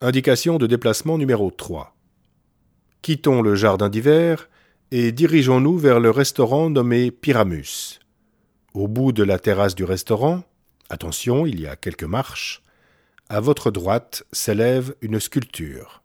Indication de déplacement numéro 3. Quittons le jardin d'hiver et dirigeons-nous vers le restaurant nommé Pyramus. Au bout de la terrasse du restaurant, attention, il y a quelques marches, à votre droite s'élève une sculpture.